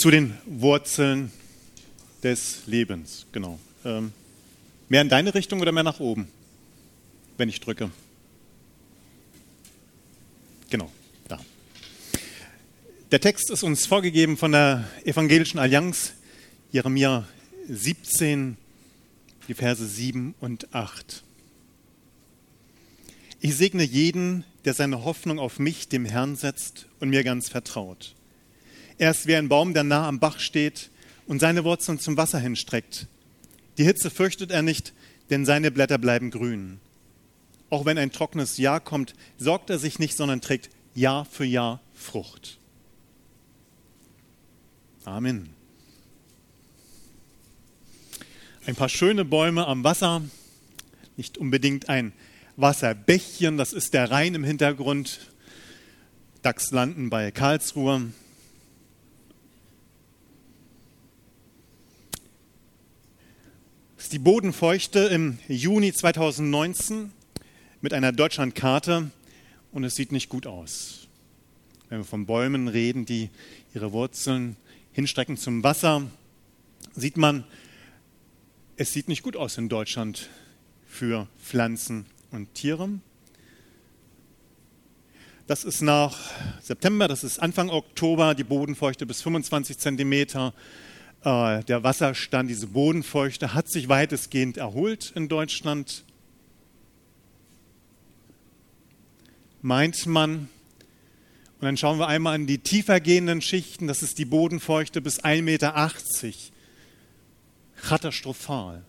zu den Wurzeln des Lebens. Genau. Ähm, mehr in deine Richtung oder mehr nach oben, wenn ich drücke? Genau, da. Der Text ist uns vorgegeben von der Evangelischen Allianz, Jeremia 17, die Verse 7 und 8. Ich segne jeden, der seine Hoffnung auf mich, dem Herrn, setzt und mir ganz vertraut. Er ist wie ein Baum, der nah am Bach steht und seine Wurzeln zum Wasser hinstreckt. Die Hitze fürchtet er nicht, denn seine Blätter bleiben grün. Auch wenn ein trockenes Jahr kommt, sorgt er sich nicht, sondern trägt Jahr für Jahr Frucht. Amen. Ein paar schöne Bäume am Wasser, nicht unbedingt ein Wasserbächchen, das ist der Rhein im Hintergrund. DAX landen bei Karlsruhe. Das ist die Bodenfeuchte im Juni 2019 mit einer Deutschlandkarte und es sieht nicht gut aus. Wenn wir von Bäumen reden, die ihre Wurzeln hinstrecken zum Wasser, sieht man, es sieht nicht gut aus in Deutschland für Pflanzen und Tiere. Das ist nach September, das ist Anfang Oktober, die Bodenfeuchte bis 25 Zentimeter. Äh, der Wasserstand, diese Bodenfeuchte, hat sich weitestgehend erholt in Deutschland. Meint man. Und dann schauen wir einmal an die tiefer gehenden Schichten, das ist die Bodenfeuchte bis 1,80 Meter. Katastrophal.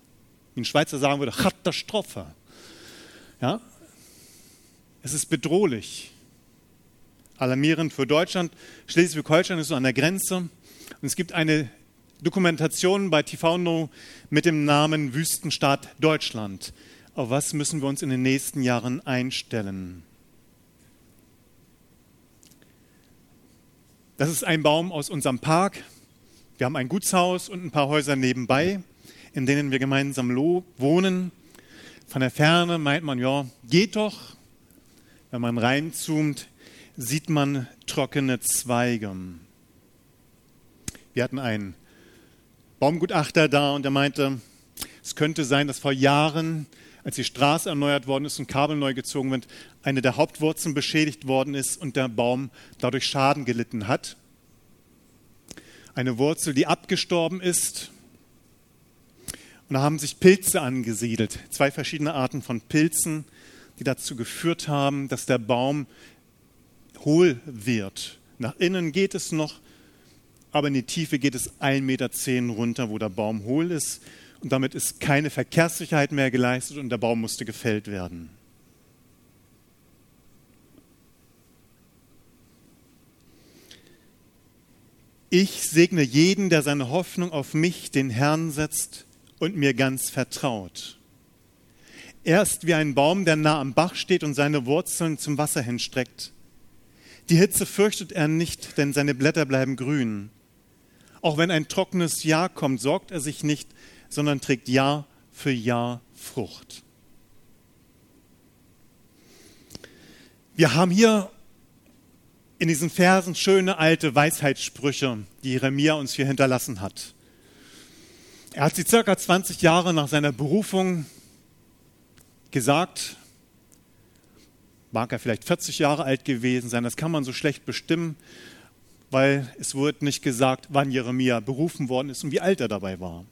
Wie ein Schweizer sagen würde, Katastrophe. Ja? Es ist bedrohlich. Alarmierend für Deutschland. Schleswig-Holstein ist so an der Grenze. Und es gibt eine Dokumentation bei TV No mit dem Namen Wüstenstaat Deutschland. Auf was müssen wir uns in den nächsten Jahren einstellen? Das ist ein Baum aus unserem Park. Wir haben ein Gutshaus und ein paar Häuser nebenbei, in denen wir gemeinsam wohnen. Von der Ferne meint man, ja, geht doch. Wenn man reinzoomt, sieht man trockene Zweige. Wir hatten einen Baumgutachter da und er meinte, es könnte sein, dass vor Jahren, als die Straße erneuert worden ist und Kabel neu gezogen wird, eine der Hauptwurzeln beschädigt worden ist und der Baum dadurch Schaden gelitten hat. Eine Wurzel, die abgestorben ist und da haben sich Pilze angesiedelt, zwei verschiedene Arten von Pilzen, die dazu geführt haben, dass der Baum hohl wird. Nach innen geht es noch, aber in die Tiefe geht es 1,10 Meter runter, wo der Baum hohl ist. Und damit ist keine Verkehrssicherheit mehr geleistet und der Baum musste gefällt werden. Ich segne jeden, der seine Hoffnung auf mich, den Herrn, setzt und mir ganz vertraut. Er ist wie ein Baum, der nah am Bach steht und seine Wurzeln zum Wasser hinstreckt. Die Hitze fürchtet er nicht, denn seine Blätter bleiben grün. Auch wenn ein trockenes Jahr kommt, sorgt er sich nicht, sondern trägt Jahr für Jahr Frucht. Wir haben hier in diesen Versen schöne alte Weisheitssprüche, die Jeremia uns hier hinterlassen hat. Er hat sie circa 20 Jahre nach seiner Berufung gesagt. Mag er vielleicht 40 Jahre alt gewesen sein, das kann man so schlecht bestimmen, weil es wird nicht gesagt, wann Jeremia berufen worden ist und wie alt er dabei war.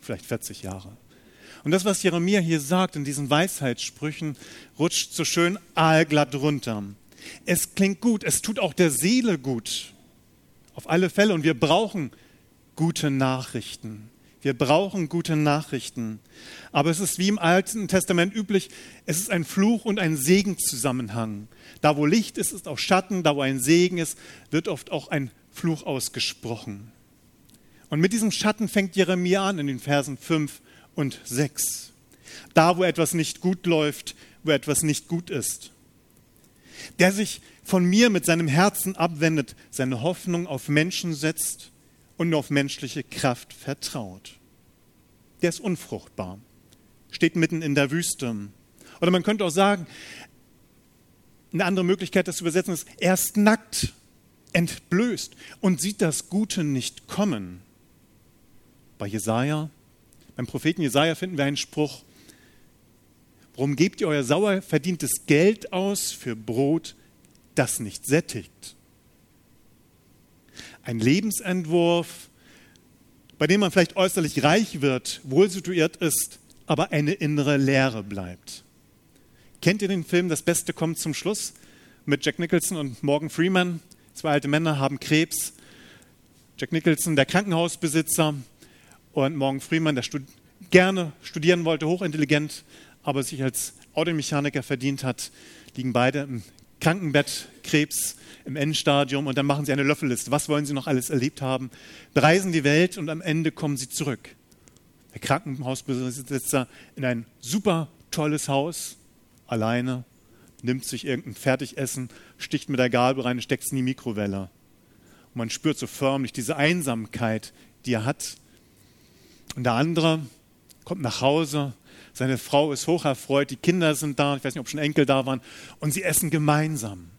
Vielleicht 40 Jahre. Und das, was Jeremia hier sagt in diesen Weisheitssprüchen, rutscht so schön aalglatt runter. Es klingt gut, es tut auch der Seele gut. Auf alle Fälle. Und wir brauchen gute Nachrichten. Wir brauchen gute Nachrichten. Aber es ist wie im Alten Testament üblich, es ist ein Fluch und ein Segenzusammenhang. Da, wo Licht ist, ist auch Schatten. Da, wo ein Segen ist, wird oft auch ein Fluch ausgesprochen. Und mit diesem Schatten fängt Jeremia an in den Versen 5 und 6. Da, wo etwas nicht gut läuft, wo etwas nicht gut ist. Der sich von mir mit seinem Herzen abwendet, seine Hoffnung auf Menschen setzt und nur auf menschliche Kraft vertraut. Der ist unfruchtbar, steht mitten in der Wüste. Oder man könnte auch sagen, eine andere Möglichkeit, das zu übersetzen ist, er ist nackt entblößt und sieht das Gute nicht kommen. Bei Jesaja, beim Propheten Jesaja finden wir einen Spruch: Warum gebt ihr euer sauer verdientes Geld aus für Brot, das nicht sättigt? Ein Lebensentwurf, bei dem man vielleicht äußerlich reich wird, wohl situiert ist, aber eine innere Leere bleibt. Kennt ihr den Film Das Beste kommt zum Schluss mit Jack Nicholson und Morgan Freeman? Zwei alte Männer haben Krebs. Jack Nicholson, der Krankenhausbesitzer, und Morgan Freeman, der stud gerne studieren wollte, hochintelligent, aber sich als Automechaniker verdient hat, liegen beide im Krankenbett, Krebs im Endstadium und dann machen sie eine Löffelliste. Was wollen sie noch alles erlebt haben? Bereisen die Welt und am Ende kommen sie zurück. Der Krankenhausbesitzer in ein super tolles Haus, alleine, nimmt sich irgendein Fertigessen, sticht mit der Gabel rein und steckt es in die Mikrowelle. Und man spürt so förmlich diese Einsamkeit, die er hat. Und der andere kommt nach Hause, seine Frau ist hocherfreut, die Kinder sind da, ich weiß nicht, ob schon Enkel da waren, und sie essen gemeinsam.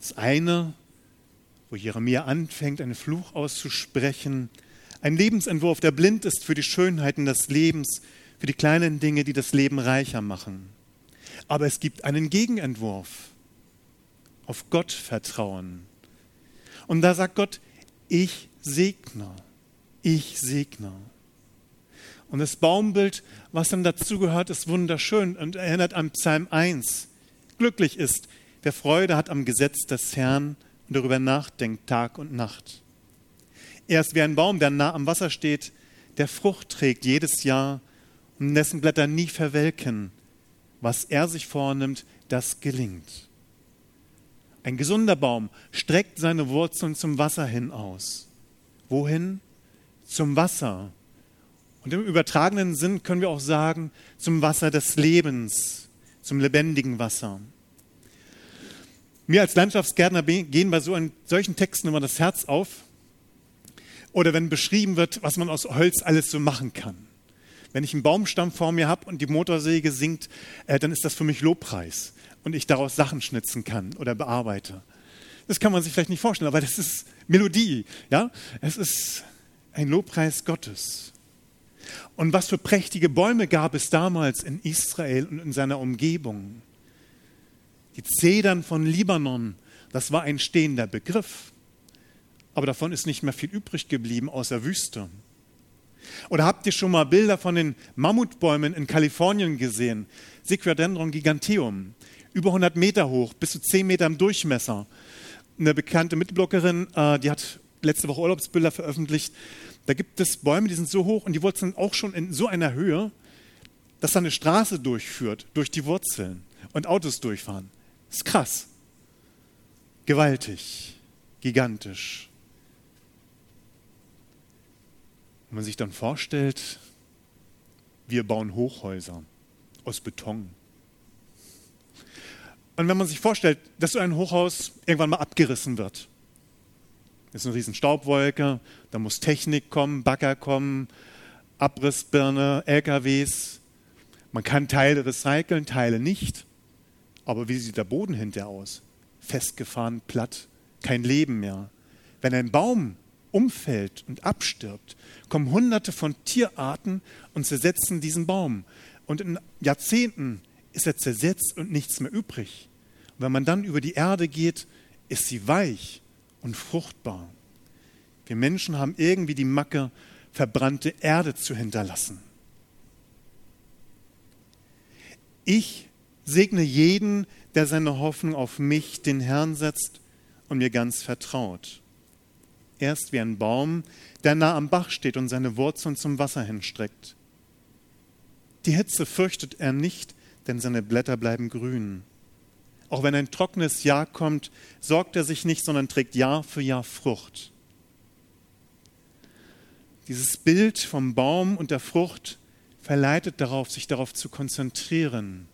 Das eine, wo Jeremia anfängt, einen Fluch auszusprechen, ein Lebensentwurf, der blind ist für die Schönheiten des Lebens, für die kleinen Dinge, die das Leben reicher machen. Aber es gibt einen Gegenentwurf. Auf Gott vertrauen. Und da sagt Gott, ich segne, ich segne. Und das Baumbild, was dann dazugehört, ist wunderschön und erinnert an Psalm 1. Glücklich ist, wer Freude hat am Gesetz des Herrn und darüber nachdenkt Tag und Nacht. Er ist wie ein Baum, der nah am Wasser steht, der Frucht trägt jedes Jahr und dessen Blätter nie verwelken. Was er sich vornimmt, das gelingt. Ein gesunder Baum streckt seine Wurzeln zum Wasser hin aus. Wohin? Zum Wasser. Und im übertragenen Sinn können wir auch sagen, zum Wasser des Lebens, zum lebendigen Wasser. Mir als Landschaftsgärtner gehen bei so einen, solchen Texten immer das Herz auf, oder wenn beschrieben wird, was man aus Holz alles so machen kann. Wenn ich einen Baumstamm vor mir habe und die Motorsäge singt, äh, dann ist das für mich Lobpreis und ich daraus Sachen schnitzen kann oder bearbeite. Das kann man sich vielleicht nicht vorstellen, aber das ist Melodie. Ja? Es ist ein Lobpreis Gottes. Und was für prächtige Bäume gab es damals in Israel und in seiner Umgebung? Die Zedern von Libanon, das war ein stehender Begriff aber davon ist nicht mehr viel übrig geblieben außer Wüste. Oder habt ihr schon mal Bilder von den Mammutbäumen in Kalifornien gesehen? Sequadendron giganteum, über 100 Meter hoch, bis zu 10 Meter im Durchmesser. Eine bekannte Mitblockerin, äh, die hat letzte Woche Urlaubsbilder veröffentlicht. Da gibt es Bäume, die sind so hoch und die Wurzeln auch schon in so einer Höhe, dass da eine Straße durchführt, durch die Wurzeln und Autos durchfahren. Ist krass. Gewaltig, gigantisch. Wenn man sich dann vorstellt, wir bauen Hochhäuser aus Beton. Und wenn man sich vorstellt, dass so ein Hochhaus irgendwann mal abgerissen wird, ist eine riesen Staubwolke, da muss Technik kommen, Bagger kommen, Abrissbirne, LKWs. Man kann Teile recyceln, Teile nicht. Aber wie sieht der Boden hinterher aus? Festgefahren, platt, kein Leben mehr. Wenn ein Baum umfällt und abstirbt, kommen hunderte von Tierarten und zersetzen diesen Baum. Und in Jahrzehnten ist er zersetzt und nichts mehr übrig. Und wenn man dann über die Erde geht, ist sie weich und fruchtbar. Wir Menschen haben irgendwie die Macke, verbrannte Erde zu hinterlassen. Ich segne jeden, der seine Hoffnung auf mich, den Herrn, setzt und mir ganz vertraut. Er ist wie ein Baum, der nah am Bach steht und seine Wurzeln zum Wasser hinstreckt. Die Hitze fürchtet er nicht, denn seine Blätter bleiben grün. Auch wenn ein trockenes Jahr kommt, sorgt er sich nicht, sondern trägt Jahr für Jahr Frucht. Dieses Bild vom Baum und der Frucht verleitet darauf, sich darauf zu konzentrieren.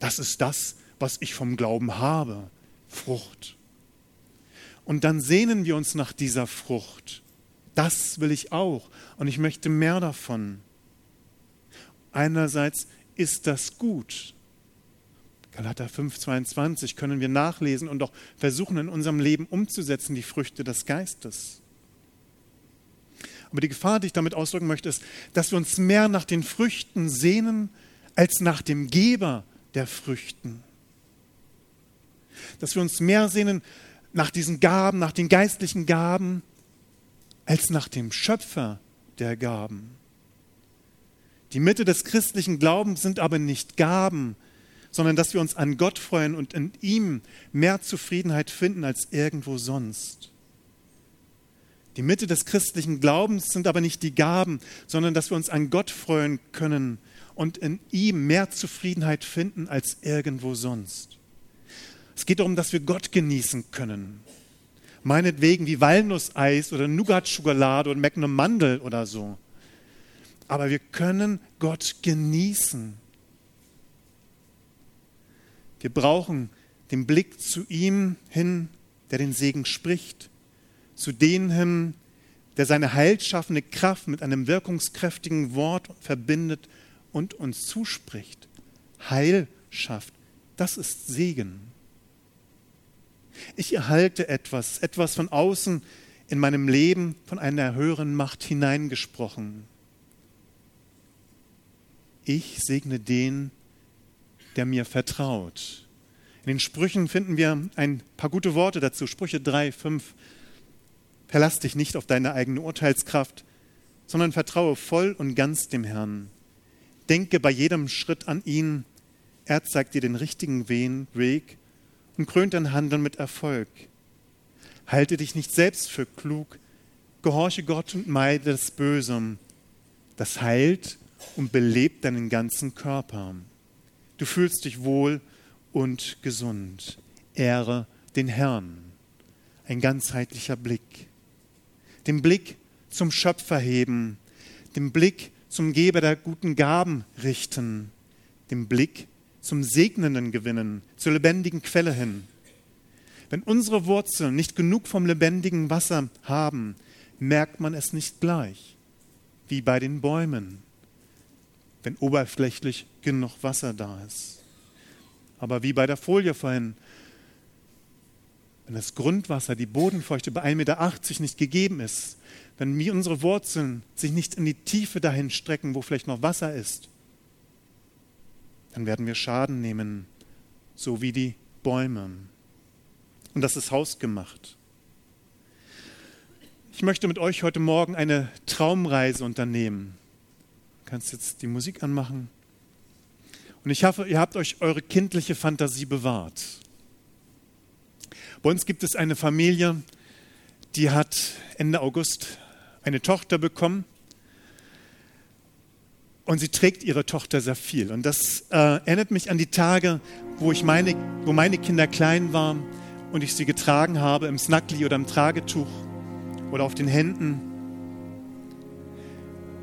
Das ist das, was ich vom Glauben habe, Frucht. Und dann sehnen wir uns nach dieser Frucht. Das will ich auch und ich möchte mehr davon. Einerseits ist das gut. Galater 5,22 können wir nachlesen und auch versuchen in unserem Leben umzusetzen, die Früchte des Geistes. Aber die Gefahr, die ich damit ausdrücken möchte, ist, dass wir uns mehr nach den Früchten sehnen als nach dem Geber der Früchten. Dass wir uns mehr sehnen nach diesen Gaben, nach den geistlichen Gaben, als nach dem Schöpfer der Gaben. Die Mitte des christlichen Glaubens sind aber nicht Gaben, sondern dass wir uns an Gott freuen und in ihm mehr Zufriedenheit finden als irgendwo sonst. Die Mitte des christlichen Glaubens sind aber nicht die Gaben, sondern dass wir uns an Gott freuen können und in ihm mehr Zufriedenheit finden als irgendwo sonst. Es geht darum, dass wir Gott genießen können. Meinetwegen wie Walnusseis oder Nougat-Schokolade oder Magnum Mandel oder so. Aber wir können Gott genießen. Wir brauchen den Blick zu ihm hin, der den Segen spricht zu dem der seine heilschaffende Kraft mit einem wirkungskräftigen Wort verbindet und uns zuspricht. Heil schafft, das ist Segen. Ich erhalte etwas, etwas von außen in meinem Leben von einer höheren Macht hineingesprochen. Ich segne den, der mir vertraut. In den Sprüchen finden wir ein paar gute Worte dazu. Sprüche 3, 5 Verlass dich nicht auf deine eigene Urteilskraft, sondern vertraue voll und ganz dem Herrn. Denke bei jedem Schritt an ihn. Er zeigt dir den richtigen Weg und krönt dein Handeln mit Erfolg. Halte dich nicht selbst für klug, gehorche Gott und meide das Böse. Das heilt und belebt deinen ganzen Körper. Du fühlst dich wohl und gesund. Ehre den Herrn. Ein ganzheitlicher Blick den Blick zum Schöpfer heben, den Blick zum Geber der guten Gaben richten, den Blick zum Segnenden gewinnen, zur lebendigen Quelle hin. Wenn unsere Wurzeln nicht genug vom lebendigen Wasser haben, merkt man es nicht gleich, wie bei den Bäumen, wenn oberflächlich genug Wasser da ist. Aber wie bei der Folie vorhin, wenn das Grundwasser, die Bodenfeuchte bei 1,80 Meter nicht gegeben ist, wenn wir unsere Wurzeln sich nicht in die Tiefe dahin strecken, wo vielleicht noch Wasser ist, dann werden wir Schaden nehmen, so wie die Bäume. Und das ist hausgemacht. Ich möchte mit euch heute Morgen eine Traumreise unternehmen. Kannst jetzt die Musik anmachen. Und ich hoffe, ihr habt euch eure kindliche Fantasie bewahrt. Bei uns gibt es eine Familie, die hat Ende August eine Tochter bekommen. Und sie trägt ihre Tochter sehr viel. Und das äh, erinnert mich an die Tage, wo, ich meine, wo meine Kinder klein waren und ich sie getragen habe im Snackli oder im Tragetuch oder auf den Händen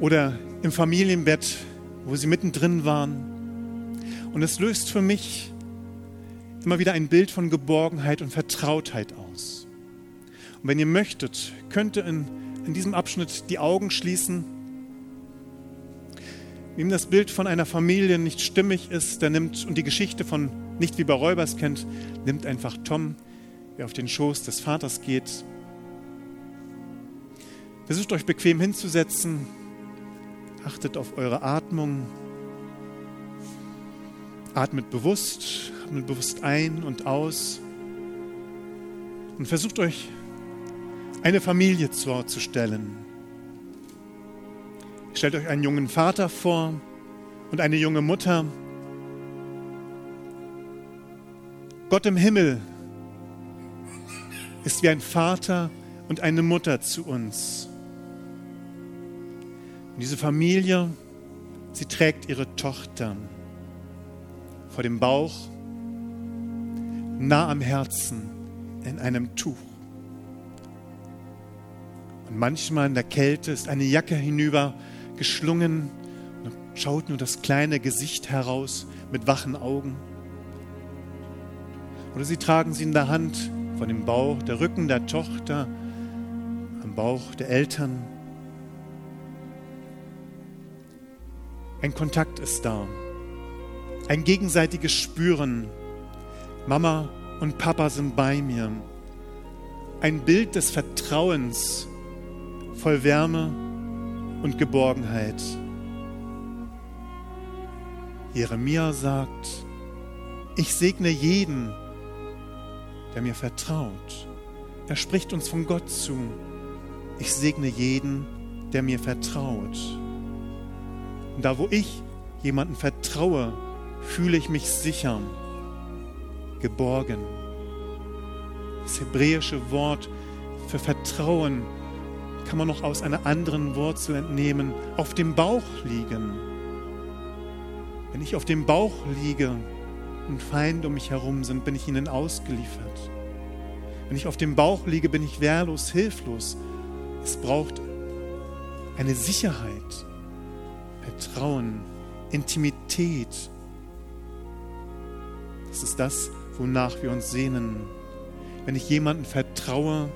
oder im Familienbett, wo sie mittendrin waren. Und es löst für mich immer wieder ein Bild von Geborgenheit und Vertrautheit aus. Und wenn ihr möchtet, könnt ihr in, in diesem Abschnitt die Augen schließen. Wem das Bild von einer Familie nicht stimmig ist, der nimmt und die Geschichte von nicht wie bei Räubers kennt, nimmt einfach Tom, der auf den Schoß des Vaters geht. Versucht euch bequem hinzusetzen, achtet auf eure Atmung, atmet bewusst atmet bewusst ein und aus und versucht euch eine Familie vorzustellen. Stellt euch einen jungen Vater vor und eine junge Mutter. Gott im Himmel ist wie ein Vater und eine Mutter zu uns. Und diese Familie, sie trägt ihre Tochter vor dem Bauch nah am Herzen in einem Tuch. Und manchmal in der Kälte ist eine Jacke hinüber geschlungen und schaut nur das kleine Gesicht heraus mit wachen Augen. Oder sie tragen sie in der Hand von dem Bauch, der Rücken der Tochter, am Bauch der Eltern. Ein Kontakt ist da. Ein gegenseitiges Spüren. Mama und Papa sind bei mir. Ein Bild des Vertrauens voll Wärme und Geborgenheit. Jeremia sagt, ich segne jeden, der mir vertraut. Er spricht uns von Gott zu. Ich segne jeden, der mir vertraut. Und da, wo ich jemanden vertraue, fühle ich mich sicher, geborgen. Das hebräische Wort für Vertrauen kann man noch aus einer anderen Wurzel entnehmen, auf dem Bauch liegen. Wenn ich auf dem Bauch liege und Feinde um mich herum sind, bin ich ihnen ausgeliefert. Wenn ich auf dem Bauch liege, bin ich wehrlos, hilflos. Es braucht eine Sicherheit, Vertrauen, Intimität. Das ist das, wonach wir uns sehnen. Wenn ich jemandem vertraue,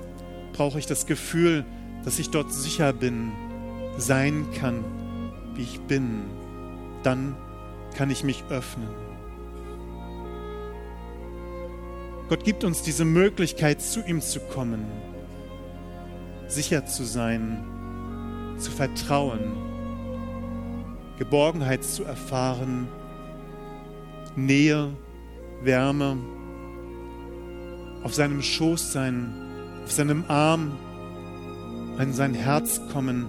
brauche ich das Gefühl, dass ich dort sicher bin, sein kann, wie ich bin. Dann kann ich mich öffnen. Gott gibt uns diese Möglichkeit, zu ihm zu kommen, sicher zu sein, zu vertrauen, Geborgenheit zu erfahren, Nähe, Wärme, auf seinem Schoß sein, auf seinem Arm an sein Herz kommen,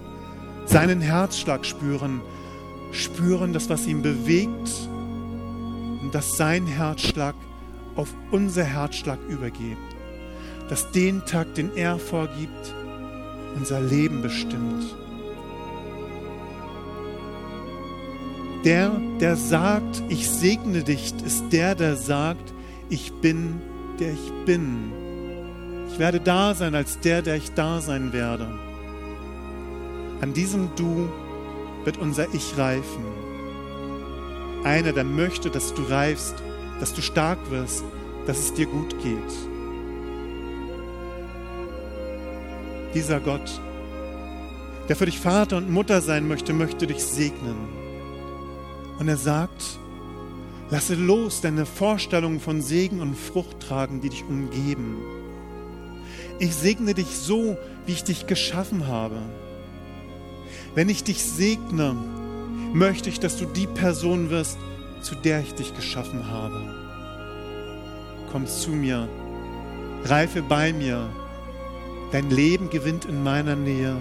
seinen Herzschlag spüren, spüren das, was ihn bewegt und dass sein Herzschlag auf unser Herzschlag übergeht, dass den Tag, den er vorgibt, unser Leben bestimmt. Der, der sagt, ich segne dich, ist der, der sagt, ich bin, der ich bin. Ich werde da sein als der, der ich da sein werde. An diesem Du wird unser Ich reifen. Einer, der möchte, dass du reifst, dass du stark wirst, dass es dir gut geht. Dieser Gott, der für dich Vater und Mutter sein möchte, möchte dich segnen. Und er sagt, lasse los deine Vorstellungen von Segen und Frucht tragen, die dich umgeben. Ich segne dich so, wie ich dich geschaffen habe. Wenn ich dich segne, möchte ich, dass du die Person wirst, zu der ich dich geschaffen habe. Komm zu mir, reife bei mir, dein Leben gewinnt in meiner Nähe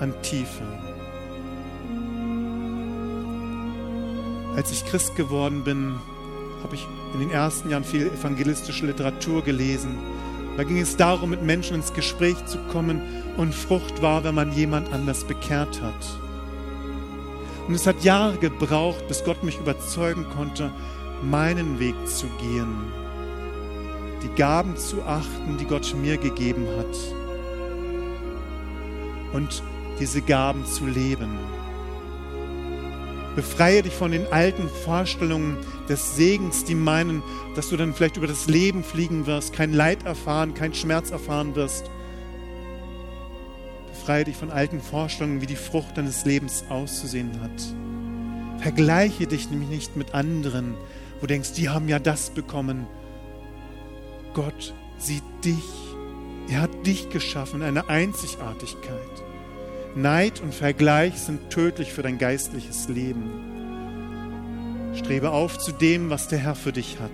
an Tiefe. Als ich Christ geworden bin, habe ich in den ersten Jahren viel evangelistische Literatur gelesen. Da ging es darum, mit Menschen ins Gespräch zu kommen und Frucht war, wenn man jemand anders bekehrt hat. Und es hat Jahre gebraucht, bis Gott mich überzeugen konnte, meinen Weg zu gehen, die Gaben zu achten, die Gott mir gegeben hat und diese Gaben zu leben. Befreie dich von den alten Vorstellungen des Segens, die meinen, dass du dann vielleicht über das Leben fliegen wirst, kein Leid erfahren, kein Schmerz erfahren wirst. Befreie dich von alten Vorstellungen, wie die Frucht deines Lebens auszusehen hat. Vergleiche dich nämlich nicht mit anderen, wo du denkst, die haben ja das bekommen. Gott sieht dich. Er hat dich geschaffen, eine Einzigartigkeit. Neid und Vergleich sind tödlich für dein geistliches Leben. Strebe auf zu dem, was der Herr für dich hat.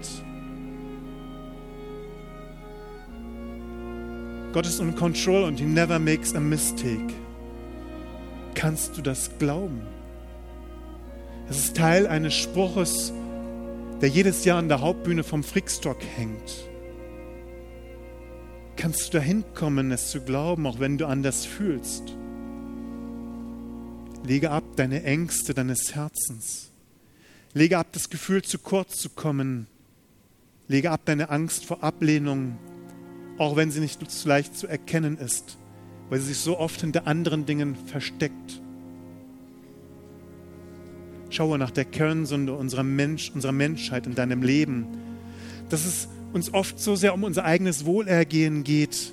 Gott ist in Control und he never makes a mistake. Kannst du das glauben? Es ist Teil eines Spruches, der jedes Jahr an der Hauptbühne vom Frickstock hängt. Kannst du dahin kommen, es zu glauben, auch wenn du anders fühlst? Lege ab deine Ängste deines Herzens. Lege ab das Gefühl, zu kurz zu kommen. Lege ab deine Angst vor Ablehnung, auch wenn sie nicht so leicht zu erkennen ist, weil sie sich so oft hinter anderen Dingen versteckt. Schaue nach der Kernsünde unserer, Mensch, unserer Menschheit in deinem Leben, dass es uns oft so sehr um unser eigenes Wohlergehen geht,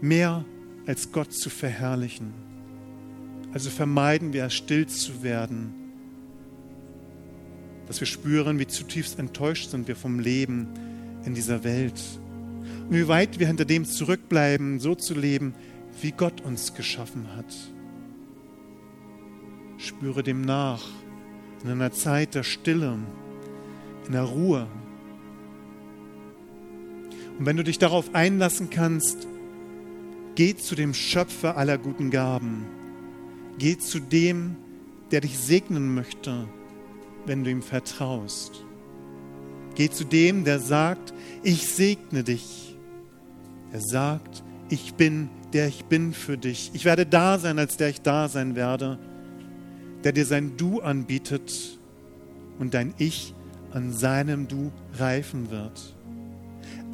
mehr als Gott zu verherrlichen. Also vermeiden wir, still zu werden dass wir spüren, wie zutiefst enttäuscht sind wir vom Leben in dieser Welt. Und wie weit wir hinter dem zurückbleiben, so zu leben, wie Gott uns geschaffen hat. Spüre dem nach in einer Zeit der Stille, in der Ruhe. Und wenn du dich darauf einlassen kannst, geh zu dem Schöpfer aller guten Gaben. Geh zu dem, der dich segnen möchte, wenn du ihm vertraust. Geh zu dem, der sagt, ich segne dich. Er sagt, ich bin, der ich bin für dich. Ich werde da sein, als der ich da sein werde. Der dir sein Du anbietet und dein Ich an seinem Du reifen wird.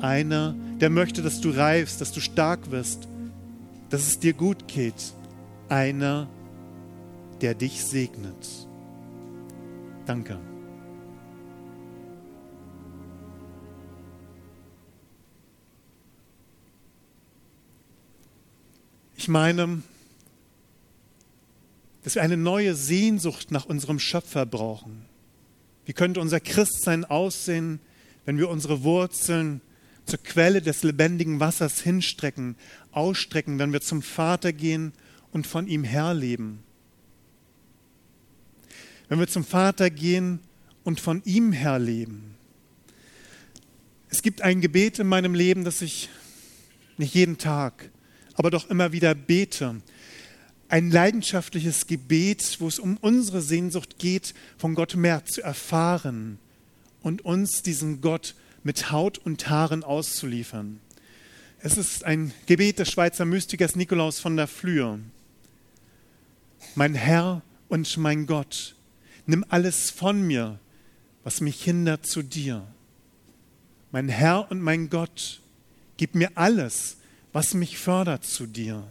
Einer, der möchte, dass du reifst, dass du stark wirst, dass es dir gut geht. Einer, der dich segnet. Danke. Ich meine, dass wir eine neue Sehnsucht nach unserem Schöpfer brauchen. Wie könnte unser Christsein aussehen, wenn wir unsere Wurzeln zur Quelle des lebendigen Wassers hinstrecken, ausstrecken, wenn wir zum Vater gehen und von ihm herleben? Wenn wir zum Vater gehen und von ihm herleben. Es gibt ein Gebet in meinem Leben, das ich nicht jeden Tag, aber doch immer wieder bete ein leidenschaftliches Gebet, wo es um unsere Sehnsucht geht, von Gott mehr zu erfahren und uns diesen Gott mit Haut und Haaren auszuliefern. Es ist ein Gebet des Schweizer Mystikers Nikolaus von der Flühe. Mein Herr und mein Gott, nimm alles von mir, was mich hindert zu dir. Mein Herr und mein Gott, gib mir alles, was mich fördert zu dir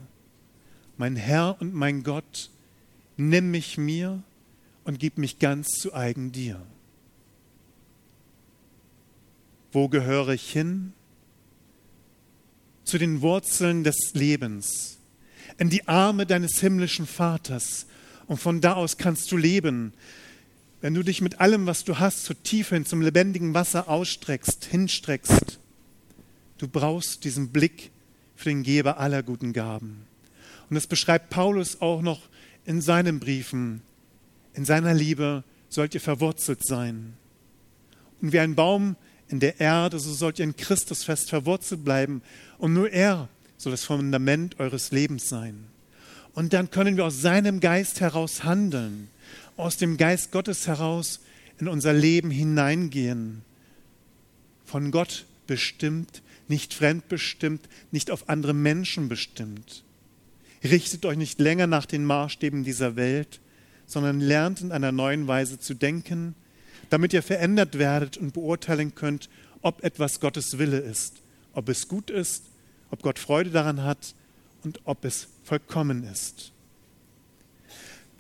mein Herr und mein Gott, nimm mich mir und gib mich ganz zu eigen dir. Wo gehöre ich hin? Zu den Wurzeln des Lebens, in die Arme deines himmlischen Vaters. Und von da aus kannst du leben, wenn du dich mit allem, was du hast, zur Tiefe hin zum lebendigen Wasser ausstreckst, hinstreckst. Du brauchst diesen Blick für den Geber aller guten Gaben. Und das beschreibt Paulus auch noch in seinen Briefen. In seiner Liebe sollt ihr verwurzelt sein. Und wie ein Baum in der Erde, so sollt ihr in Christus fest verwurzelt bleiben. Und nur er soll das Fundament eures Lebens sein. Und dann können wir aus seinem Geist heraus handeln, aus dem Geist Gottes heraus in unser Leben hineingehen. Von Gott bestimmt, nicht fremdbestimmt, nicht auf andere Menschen bestimmt. Richtet euch nicht länger nach den Maßstäben dieser Welt, sondern lernt in einer neuen Weise zu denken, damit ihr verändert werdet und beurteilen könnt, ob etwas Gottes Wille ist, ob es gut ist, ob Gott Freude daran hat und ob es vollkommen ist.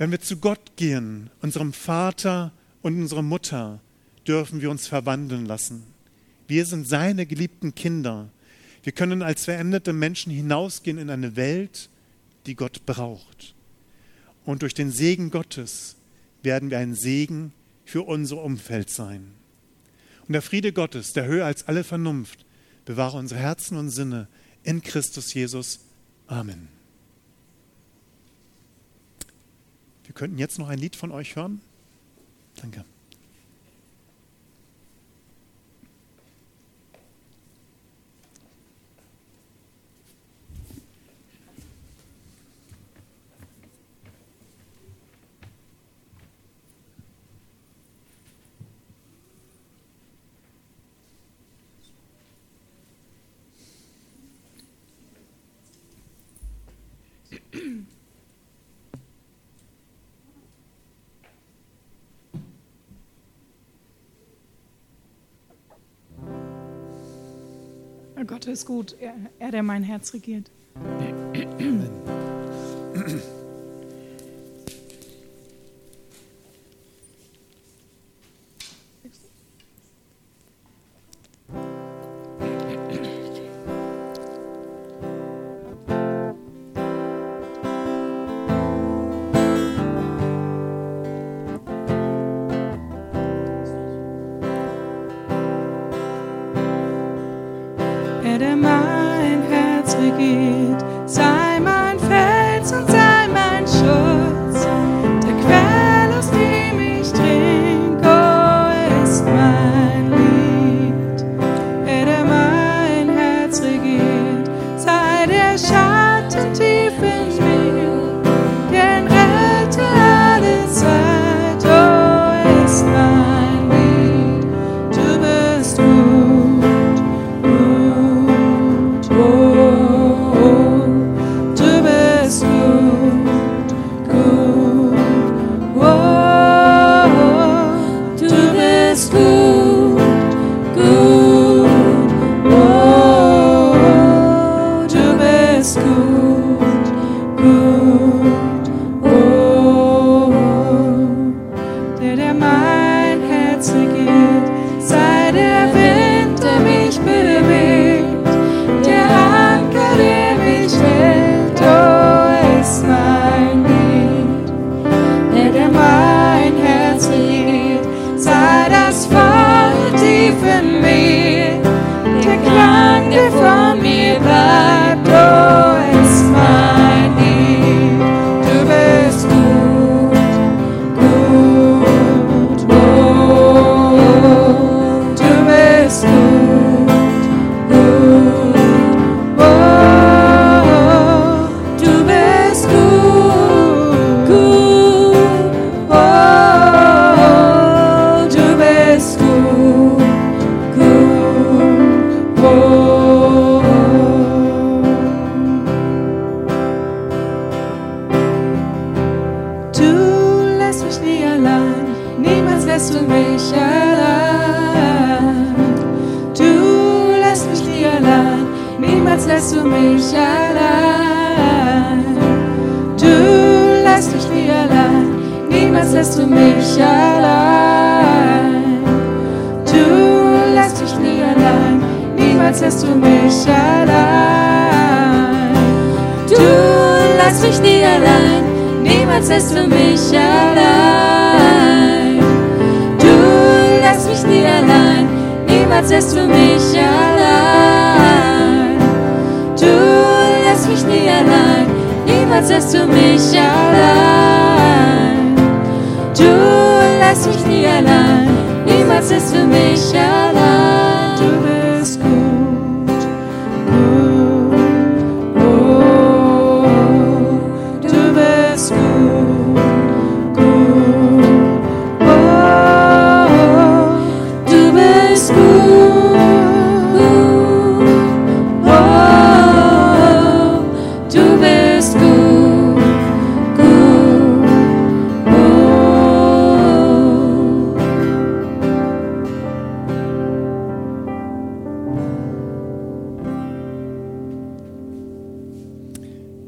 Wenn wir zu Gott gehen, unserem Vater und unserer Mutter, dürfen wir uns verwandeln lassen. Wir sind seine geliebten Kinder. Wir können als veränderte Menschen hinausgehen in eine Welt, die Gott braucht. Und durch den Segen Gottes werden wir ein Segen für unser Umfeld sein. Und der Friede Gottes, der höher als alle Vernunft, bewahre unsere Herzen und Sinne in Christus Jesus. Amen. Wir könnten jetzt noch ein Lied von euch hören. Danke. Gott ist gut, er, er der mein Herz regiert. Amen. Lässt mich nie allein, niemals lässt du mich allein. Du lässt mich nie allein, niemals lässt du mich allein. Du lässt mich nie allein, niemals lässt du mich allein. Du lässt mich nie allein, niemals lässt du mich allein. Du bist gut,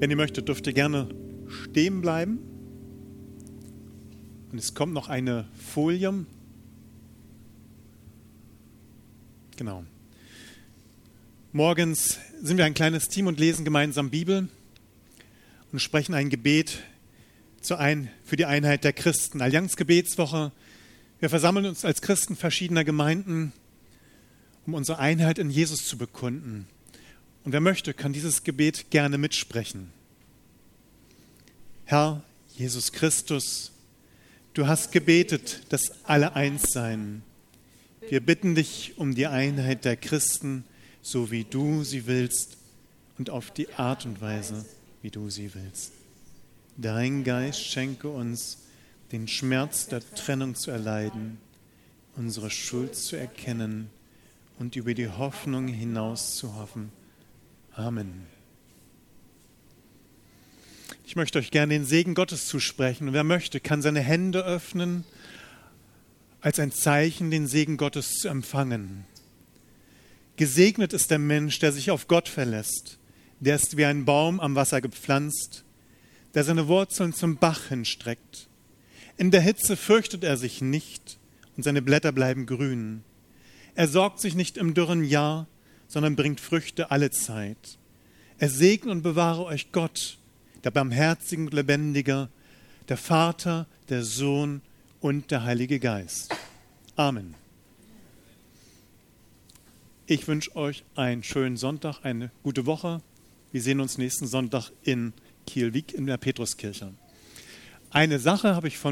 Wenn ihr möchtet, dürft ihr gerne stehen bleiben. Und es kommt noch eine Folie. Genau. Morgens sind wir ein kleines Team und lesen gemeinsam Bibel und sprechen ein Gebet für die Einheit der Christen. Allianzgebetswoche. Wir versammeln uns als Christen verschiedener Gemeinden, um unsere Einheit in Jesus zu bekunden. Und wer möchte, kann dieses Gebet gerne mitsprechen. Herr Jesus Christus, du hast gebetet, dass alle eins seien. Wir bitten dich um die Einheit der Christen, so wie du sie willst und auf die Art und Weise, wie du sie willst. Dein Geist schenke uns den Schmerz der Trennung zu erleiden, unsere Schuld zu erkennen und über die Hoffnung hinaus zu hoffen. Amen. Ich möchte euch gerne den Segen Gottes zusprechen. Und wer möchte, kann seine Hände öffnen, als ein Zeichen, den Segen Gottes zu empfangen. Gesegnet ist der Mensch, der sich auf Gott verlässt. Der ist wie ein Baum am Wasser gepflanzt, der seine Wurzeln zum Bach hinstreckt. In der Hitze fürchtet er sich nicht und seine Blätter bleiben grün. Er sorgt sich nicht im dürren Jahr, sondern bringt Früchte alle Zeit. Er segne und bewahre euch Gott, der barmherzige und lebendiger, der Vater, der Sohn und der Heilige Geist. Amen. Ich wünsche euch einen schönen Sonntag, eine gute Woche. Wir sehen uns nächsten Sonntag in Kielwig in der Petruskirche. Eine Sache habe ich von